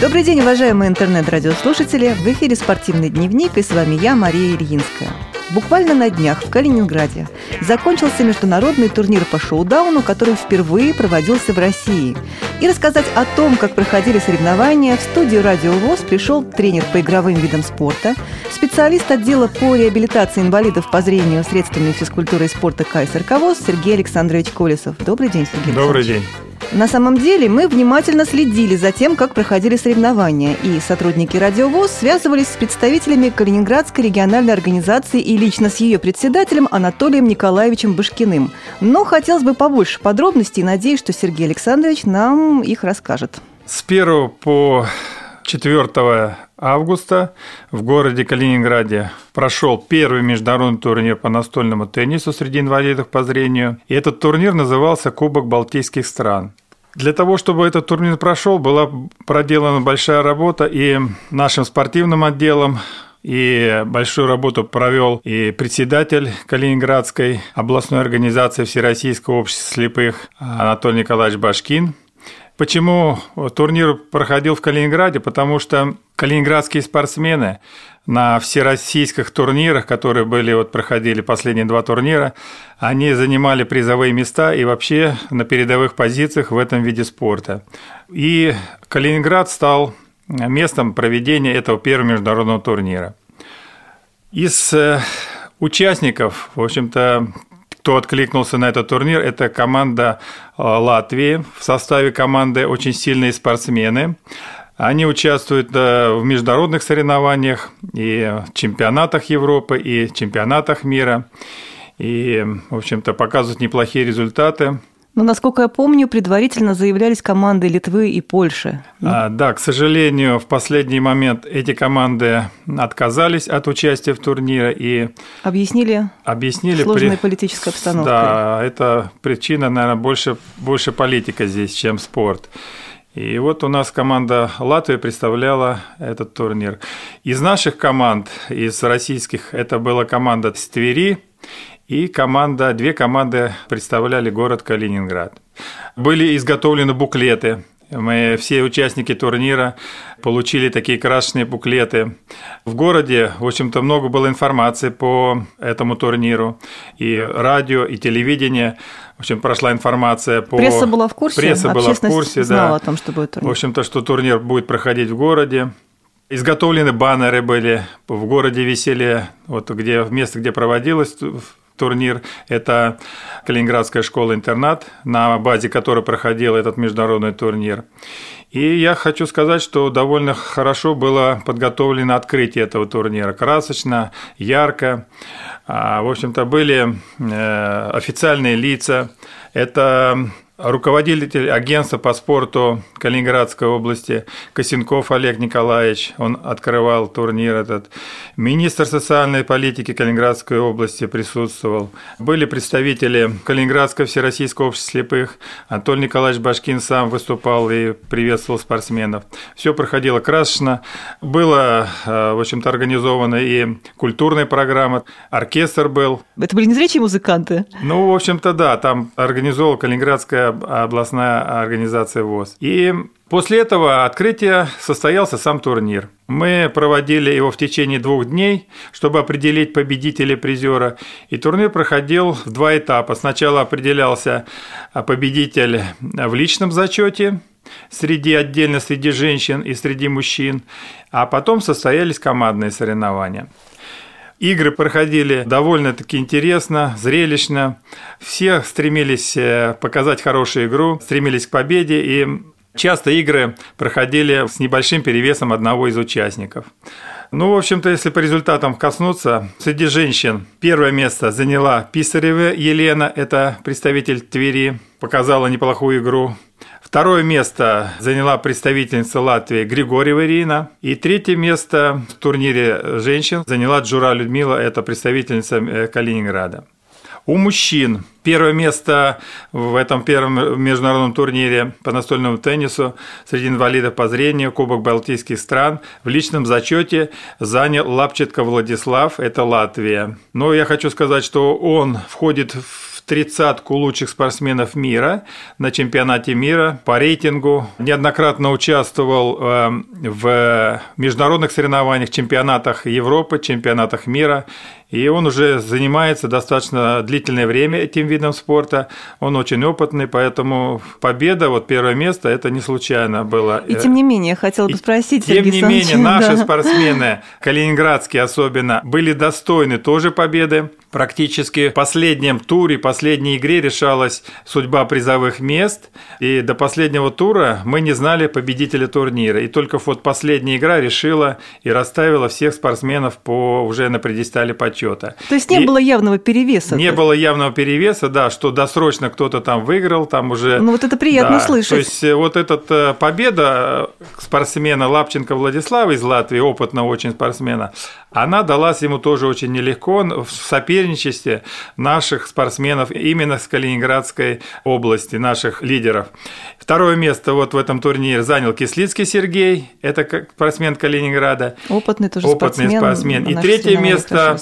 Добрый день, уважаемые интернет-радиослушатели! В эфире «Спортивный дневник» и с вами я, Мария Ильинская. Буквально на днях в Калининграде закончился международный турнир по шоу-дауну, который впервые проводился в России. И рассказать о том, как проходили соревнования, в студию «Радио ВОЗ» пришел тренер по игровым видам спорта, специалист отдела по реабилитации инвалидов по зрению средствами физкультуры и спорта КСРК ВОЗ Сергей Александрович Колесов. Добрый день, Сергей Добрый день. На самом деле мы внимательно следили за тем, как проходили соревнования, и сотрудники «Радиовоз» связывались с представителями Калининградской региональной организации и лично с ее председателем Анатолием Николаевичем Башкиным. Но хотелось бы побольше подробностей, надеюсь, что Сергей Александрович нам их расскажет. С 1 по 4 августа в городе Калининграде прошел первый международный турнир по настольному теннису среди инвалидов по зрению. И этот турнир назывался Кубок Балтийских стран. Для того, чтобы этот турнир прошел, была проделана большая работа и нашим спортивным отделом, и большую работу провел и председатель Калининградской областной организации Всероссийского общества слепых Анатолий Николаевич Башкин. Почему турнир проходил в Калининграде? Потому что калининградские спортсмены на всероссийских турнирах, которые были, вот проходили последние два турнира, они занимали призовые места и вообще на передовых позициях в этом виде спорта. И Калининград стал местом проведения этого первого международного турнира. Из э, участников, в общем-то, кто откликнулся на этот турнир, это команда э, Латвии. В составе команды очень сильные спортсмены. Они участвуют э, в международных соревнованиях и чемпионатах Европы, и чемпионатах мира. И, в общем-то, показывают неплохие результаты. Но, насколько я помню, предварительно заявлялись команды Литвы и Польши. А, да, к сожалению, в последний момент эти команды отказались от участия в турнире и объяснили, объяснили сложной при... политической обстановкой. Да, это причина, наверное, больше, больше политика здесь, чем спорт. И вот у нас команда Латвии представляла этот турнир. Из наших команд, из российских, это была команда с Твери и команда, две команды представляли город Калининград. Были изготовлены буклеты мы все участники турнира получили такие красочные буклеты. В городе, в общем-то, много было информации по этому турниру. И радио, и телевидение. В общем, прошла информация по... Пресса была в курсе? Пресса была в курсе, знала да. о том, что будет турнир. В общем-то, что турнир будет проходить в городе. Изготовлены баннеры были, в городе висели, вот где место, где проводилось турнир. Это Калининградская школа-интернат, на базе которой проходил этот международный турнир. И я хочу сказать, что довольно хорошо было подготовлено открытие этого турнира. Красочно, ярко. А, в общем-то, были э, официальные лица. Это руководитель агентства по спорту Калининградской области Косенков Олег Николаевич, он открывал турнир этот. Министр социальной политики Калининградской области присутствовал. Были представители Калининградского всероссийского общества слепых. Анатолий Николаевич Башкин сам выступал и приветствовал спортсменов. Все проходило красочно. Было, э, в общем-то, организована и культурная программа, оркестр был. Это были незрячие музыканты? Ну, в общем-то, да, там организовал Калининградская областная организация ВОЗ. И после этого открытия состоялся сам турнир. Мы проводили его в течение двух дней, чтобы определить победителя призера. И турнир проходил в два этапа. Сначала определялся победитель в личном зачете, среди отдельно среди женщин и среди мужчин, а потом состоялись командные соревнования. Игры проходили довольно-таки интересно, зрелищно. Все стремились э, показать хорошую игру, стремились к победе, и часто игры проходили с небольшим перевесом одного из участников. Ну, в общем-то, если по результатам коснуться, среди женщин первое место заняла Писарева Елена, это представитель Твери, показала неплохую игру. Второе место заняла представительница Латвии Григорьева Ирина. И третье место в турнире женщин заняла Джура Людмила, это представительница э, Калининграда. У мужчин первое место в этом первом международном турнире по настольному теннису среди инвалидов по зрению Кубок Балтийских стран в личном зачете занял Лапчатко Владислав, это Латвия. Но я хочу сказать, что он входит в тридцатку лучших спортсменов мира на чемпионате мира по рейтингу. Неоднократно участвовал э, в международных соревнованиях, чемпионатах Европы, чемпионатах мира. И он уже занимается достаточно длительное время этим видом спорта. Он очень опытный, поэтому победа, вот первое место, это не случайно было. И тем не менее, хотел бы спросить, Тем Сергей не менее, наши да. спортсмены, калининградские особенно, были достойны тоже победы. Практически в последнем туре, последней игре решалась судьба призовых мест. И до последнего тура мы не знали победителя турнира. И только вот последняя игра решила и расставила всех спортсменов по уже на предистале почета отчета. То есть не и было явного перевеса? Не было явного перевеса, да, что досрочно кто-то там выиграл, там уже... Ну вот это приятно да, слышать. То есть э, вот эта э, победа спортсмена Лапченко Владислава из Латвии, опытного очень спортсмена, она далась ему тоже очень нелегко в соперничестве наших спортсменов именно с Калининградской области, наших лидеров. Второе место вот в этом турнире занял Кислицкий Сергей, это спортсмен Калининграда. Опытный тоже Опытный спортсмен. спортсмен. И третье место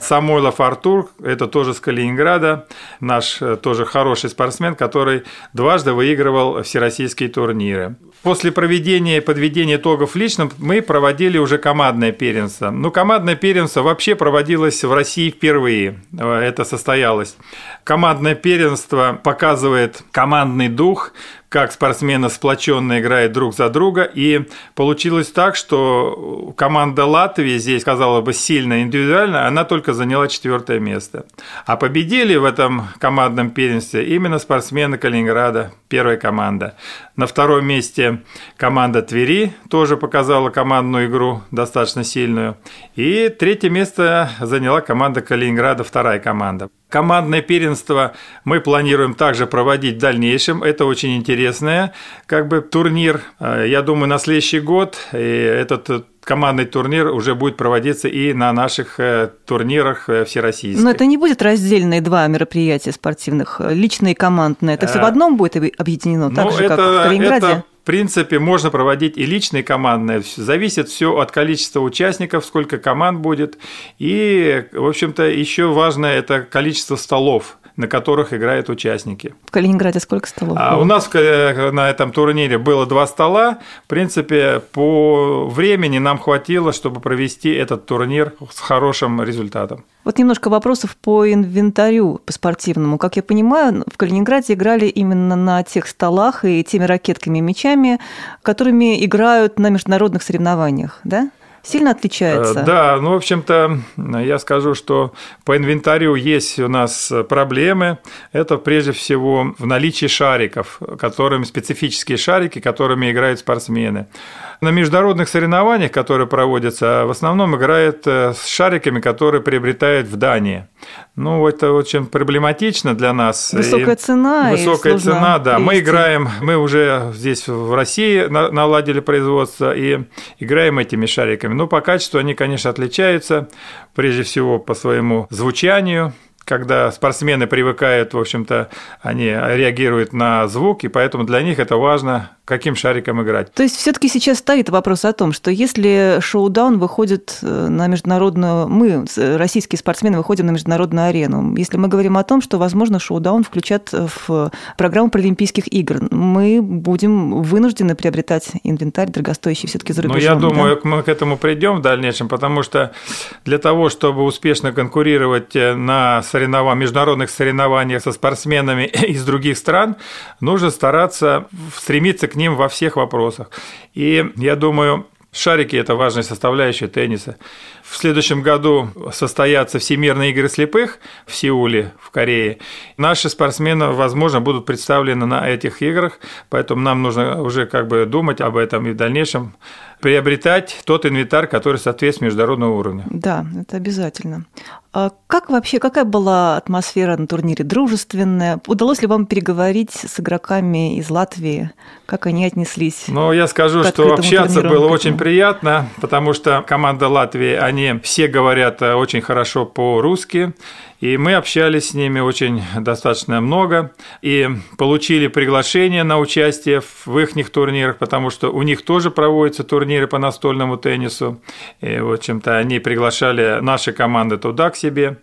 Самойлов Артур, это тоже с Калининграда, наш э, тоже хороший спортсмен, который дважды выигрывал всероссийские турниры. После проведения и подведения итогов личным мы проводили уже командное первенство. Ну, командное первенство вообще проводилось в России впервые. Это состоялось. Командное первенство показывает командный дух, как спортсмены сплоченно играют друг за друга. И получилось так, что команда Латвии здесь, казалось бы, сильно индивидуально, она только заняла четвертое место. А победили в этом командном первенстве именно спортсмены Калининграда, первая команда. На втором месте команда Твери тоже показала командную игру достаточно сильную. И третье место заняла команда Калининграда, вторая команда. Командное первенство мы планируем также проводить в дальнейшем. Это очень интересное как бы турнир. Э, я думаю, на следующий год и этот командный турнир уже будет проводиться и на наших э, турнирах э, всероссийских. Но это не будет раздельные два мероприятия спортивных, личные и командные. Это все в одном будет объединено, так ну, же, это, как в Калининграде? Это в принципе, можно проводить и личные командные. Зависит все от количества участников, сколько команд будет. И, в общем-то, еще важное – это количество столов на которых играют участники. В Калининграде сколько столов? А у нас э, на этом турнире было два стола. В принципе, по времени нам хватило, чтобы провести этот турнир с хорошим результатом. Вот немножко вопросов по инвентарю, по спортивному. Как я понимаю, в Калининграде играли именно на тех столах и теми ракетками и мячами, которыми играют на международных соревнованиях, да? Сильно отличается? Э, да, ну, в общем-то, я скажу, что по инвентарю есть у нас проблемы. Это прежде всего в наличии шариков, которыми специфические шарики, которыми играют спортсмены. На международных соревнованиях, которые проводятся, в основном играют э, с шариками, которые приобретают в Дании. Ну, это очень проблематично для нас. Высокая цена. Высокая цена, да. Привести. Мы играем, мы уже здесь в России наладили производство и играем этими шариками. Но по качеству они, конечно, отличаются, прежде всего по своему звучанию, когда спортсмены привыкают, в общем-то, они реагируют на звук, и поэтому для них это важно каким шариком играть. То есть все-таки сейчас стоит вопрос о том, что если шоу-даун выходит э, на международную, мы, российские спортсмены, выходим на международную арену, если мы говорим о том, что, возможно, шоу-даун включат в программу Паралимпийских игр, мы будем вынуждены приобретать инвентарь дорогостоящий все-таки за рубежом. Ну, я думаю, да? мы к этому придем в дальнейшем, потому что для того, чтобы успешно конкурировать э, на соревнованиях, международных соревнованиях со спортсменами из других стран, нужно стараться стремиться к ним во всех вопросах. И я думаю, Шарики – это важная составляющая тенниса. В следующем году состоятся Всемирные игры слепых в Сеуле, в Корее. Наши спортсмены, возможно, будут представлены на этих играх, поэтому нам нужно уже как бы думать об этом и в дальнейшем приобретать тот инвентарь, который соответствует международному уровню. Да, это обязательно. А как вообще, какая была атмосфера на турнире? Дружественная? Удалось ли вам переговорить с игроками из Латвии? Как они отнеслись? Ну, я скажу, что общаться было очень приятно, потому что команда Латвии, они все говорят э, очень хорошо по-русски, и мы общались с ними очень достаточно много и получили приглашение на участие в их турнирах, потому что у них тоже проводятся турниры по настольному теннису. И, в общем-то, они приглашали наши команды туда к себе.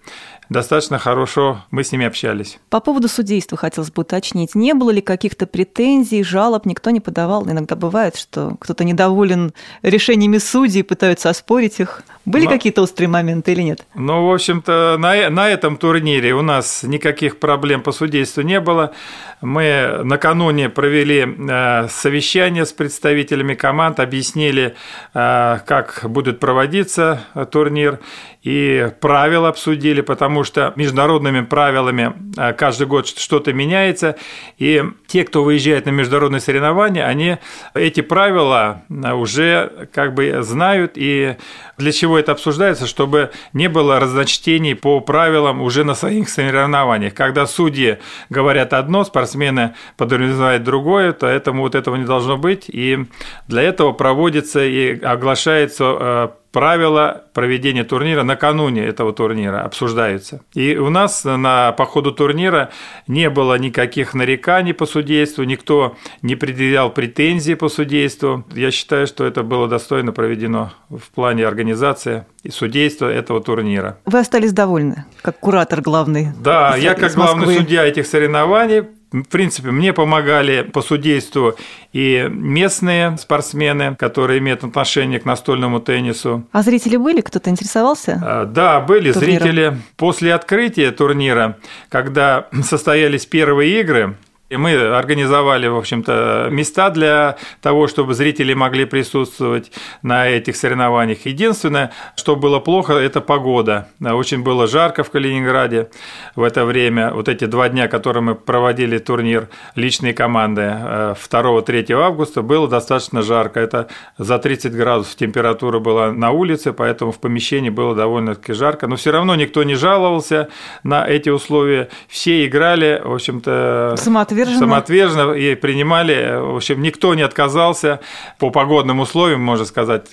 Достаточно хорошо мы с ними общались. По поводу судейства хотелось бы уточнить. Не было ли каких-то претензий, жалоб? Никто не подавал? Иногда бывает, что кто-то недоволен решениями судей, пытаются оспорить их. Были Но... какие-то острые моменты или нет? Ну, в общем-то, на, на этом турнире у нас никаких проблем по судейству не было. Мы накануне провели э, совещание с представителями команд, объяснили, э, как будет проводиться турнир и правила обсудили, потому что международными правилами э, каждый год что-то меняется, и те, кто выезжает на международные соревнования, они эти правила уже как бы знают, и для чего это обсуждается, чтобы не было разночтений по правилам уже на своих соревнованиях. Когда судьи говорят одно, спортсмены подразумевают другое, то этому вот этого не должно быть, и для этого проводится и оглашается э, правила проведения турнира накануне этого турнира обсуждаются. И у нас на, по ходу турнира не было никаких нареканий по судейству, никто не предъявлял претензий по судейству. Я считаю, что это было достойно проведено в плане организации и судейства этого турнира. Вы остались довольны, как куратор главный? Да, я как главный судья этих соревнований в принципе, мне помогали по судейству и местные спортсмены, которые имеют отношение к настольному теннису. А зрители были? Кто-то интересовался? А, да, были турниром? зрители. После открытия турнира, когда состоялись первые игры, и мы организовали, в общем-то, места для того, чтобы зрители могли присутствовать на этих соревнованиях. Единственное, что было плохо, это погода. Очень было жарко в Калининграде в это время. Вот эти два дня, которые мы проводили турнир личные команды 2-3 э, августа, было достаточно жарко. Это за 30 градусов температура была на улице, поэтому в помещении было довольно-таки жарко. Но все равно никто не жаловался на эти условия. Все играли, в общем-то... Самоотверженно самоотверженно. Самоотверженно и принимали. В общем, никто не отказался по погодным условиям, можно сказать,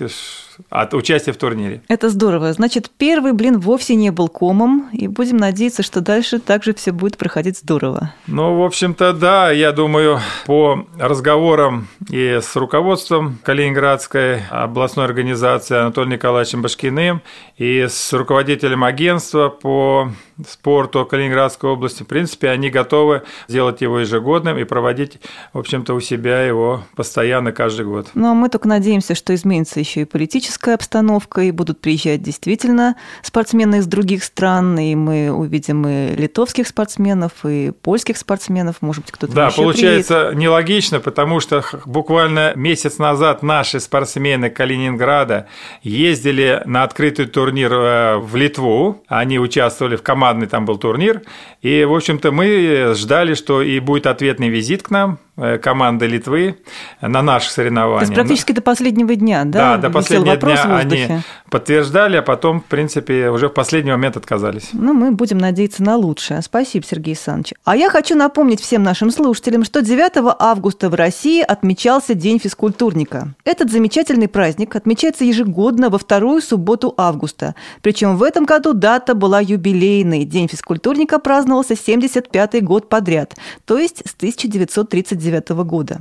от участия в турнире. Это здорово. Значит, первый блин вовсе не был комом, и будем надеяться, что дальше также все будет проходить здорово. Ну, в общем-то, да, я думаю, по разговорам и с руководством Калининградской областной организации Анатолием Николаевичем Башкиным, и с руководителем агентства по спорту Калининградской области, в принципе, они готовы сделать его ежегодным и проводить, в общем-то, у себя его постоянно каждый год. Ну, а мы только надеемся, что изменится еще и политическая обстановка, и будут приезжать действительно спортсмены из других стран, и мы увидим и литовских спортсменов, и польских спортсменов, может быть, кто-то Да, получается приедет. нелогично, потому что буквально месяц назад наши спортсмены Калининграда ездили на открытый турнир э, в Литву, они участвовали в командный, там был турнир, и, в общем-то, мы ждали, что и будет ответный визит к нам, команды Литвы на наших соревнованиях. То есть практически до последнего дня, да? Да, до последнего дня они подтверждали, а потом, в принципе, уже в последний момент отказались. Ну, мы будем надеяться на лучшее. Спасибо, Сергей Александрович. А я хочу напомнить всем нашим слушателям, что 9 августа в России отмечался День физкультурника. Этот замечательный праздник отмечается ежегодно во вторую субботу августа. Причем в этом году дата была юбилейной. День физкультурника праздновался 75-й год подряд, то есть с 1939 1999 года.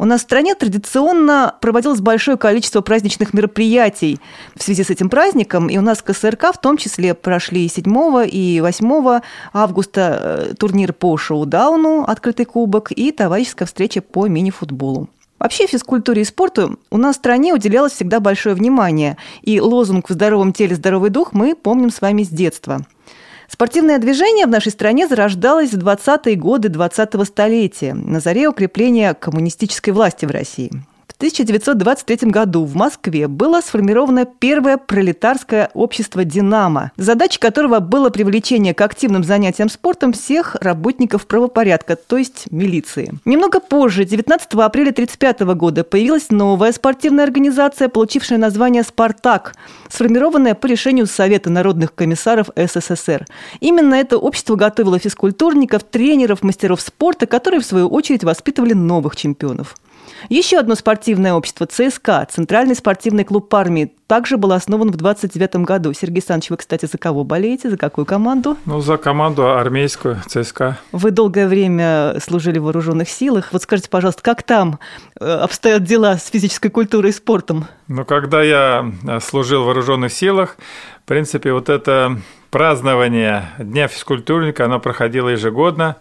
У нас в стране традиционно проводилось большое количество праздничных мероприятий в связи с этим праздником, и у нас КСРК в том числе прошли 7 и 8 августа э, турнир по шоу-дауну «Открытый кубок» и товарищеская встреча по мини-футболу. Вообще физкультуре и спорту у нас в стране уделялось всегда большое внимание, и лозунг «В здоровом теле здоровый дух» мы помним с вами с детства – Спортивное движение в нашей стране зарождалось в 20-е годы 20-го столетия, на заре укрепления коммунистической власти в России. 1923 году в Москве было сформировано первое пролетарское общество «Динамо», задачей которого было привлечение к активным занятиям спортом всех работников правопорядка, то есть милиции. Немного позже, 19 апреля 1935 года, появилась новая спортивная организация, получившая название «Спартак», сформированная по решению Совета народных комиссаров СССР. Именно это общество готовило физкультурников, тренеров, мастеров спорта, которые, в свою очередь, воспитывали новых чемпионов. Еще одно спортивное общество ЦСКА, Центральный спортивный клуб армии, также был основан в 29 году. Сергей Александрович, вы, кстати, за кого болеете? За какую команду? Ну, за команду армейскую, ЦСКА. Вы долгое время служили в вооруженных силах. Вот скажите, пожалуйста, как там э, обстоят дела с физической культурой и спортом? Ну, когда я э, служил в вооруженных силах, в принципе, вот это празднование Дня физкультурника, оно проходило ежегодно.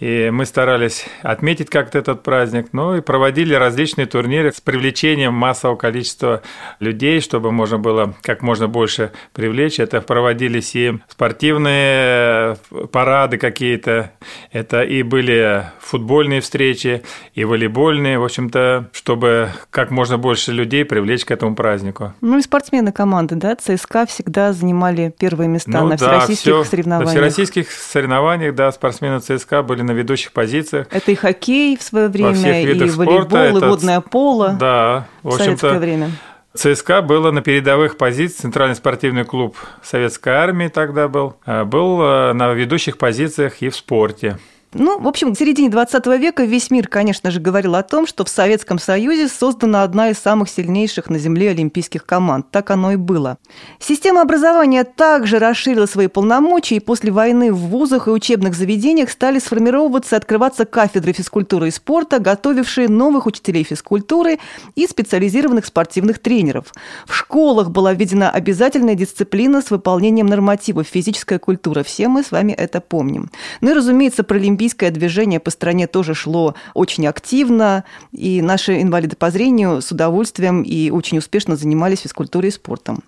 И мы старались отметить как-то этот праздник, ну и проводили различные турниры с привлечением массового количества людей, чтобы можно было как можно больше привлечь. Это проводились и спортивные э, парады какие-то, это и были футбольные встречи, и волейбольные, в общем-то, чтобы как можно больше людей привлечь к этому празднику. Ну и спортсмены команды, да, ЦСКА всегда занимали первые места ну, на да, всероссийских все, соревнованиях. На всероссийских соревнованиях, да, спортсмены ЦСКА были на ведущих позициях. Это и хоккей в свое время, и волейбол, спорта, и водное поло. Да, в общем-то. время. ЦСКА было на передовых позициях, Центральный спортивный клуб Советской Армии тогда был, а был э, на ведущих позициях и в спорте. Ну, в общем, в середине 20 века весь мир, конечно же, говорил о том, что в Советском Союзе создана одна из самых сильнейших на Земле олимпийских команд. Так оно и было. Система образования также расширила свои полномочия, и после войны в вузах и учебных заведениях стали сформировываться и открываться кафедры физкультуры и спорта, готовившие новых учителей физкультуры и специализированных спортивных тренеров. В школах была введена обязательная дисциплина с выполнением нормативов физическая культура. Все мы с вами это помним. Ну и, разумеется, про Олимпийские олимпийское движение по стране тоже шло очень активно, и наши инвалиды по зрению с удовольствием и очень успешно занимались физкультурой и спортом.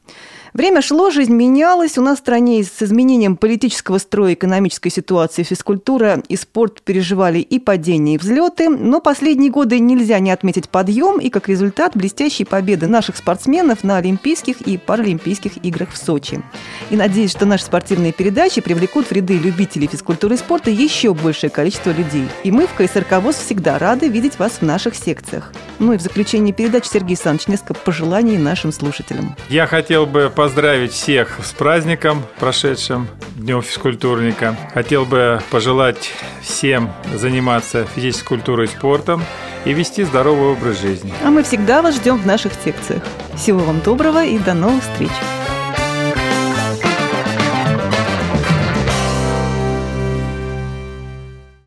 Время шло, жизнь менялась. У нас в стране с изменением политического строя, экономической ситуации физкультура и спорт переживали и падения, и взлеты. Но последние годы нельзя не отметить подъем и, как результат, блестящие победы наших спортсменов на Олимпийских и Паралимпийских играх в Сочи. И надеюсь, что наши спортивные передачи привлекут в ряды любителей физкультуры и спорта еще большее количество людей. И мы в КСРК ВОЗ всегда рады видеть вас в наших секциях. Ну и в заключение передачи, Сергей Александрович, несколько пожеланий нашим слушателям. Я хотел бы поздравить всех с праздником, прошедшим Днем физкультурника. Хотел бы пожелать всем заниматься физической культурой и спортом и вести здоровый образ жизни. А мы всегда вас ждем в наших секциях. Всего вам доброго и до новых встреч!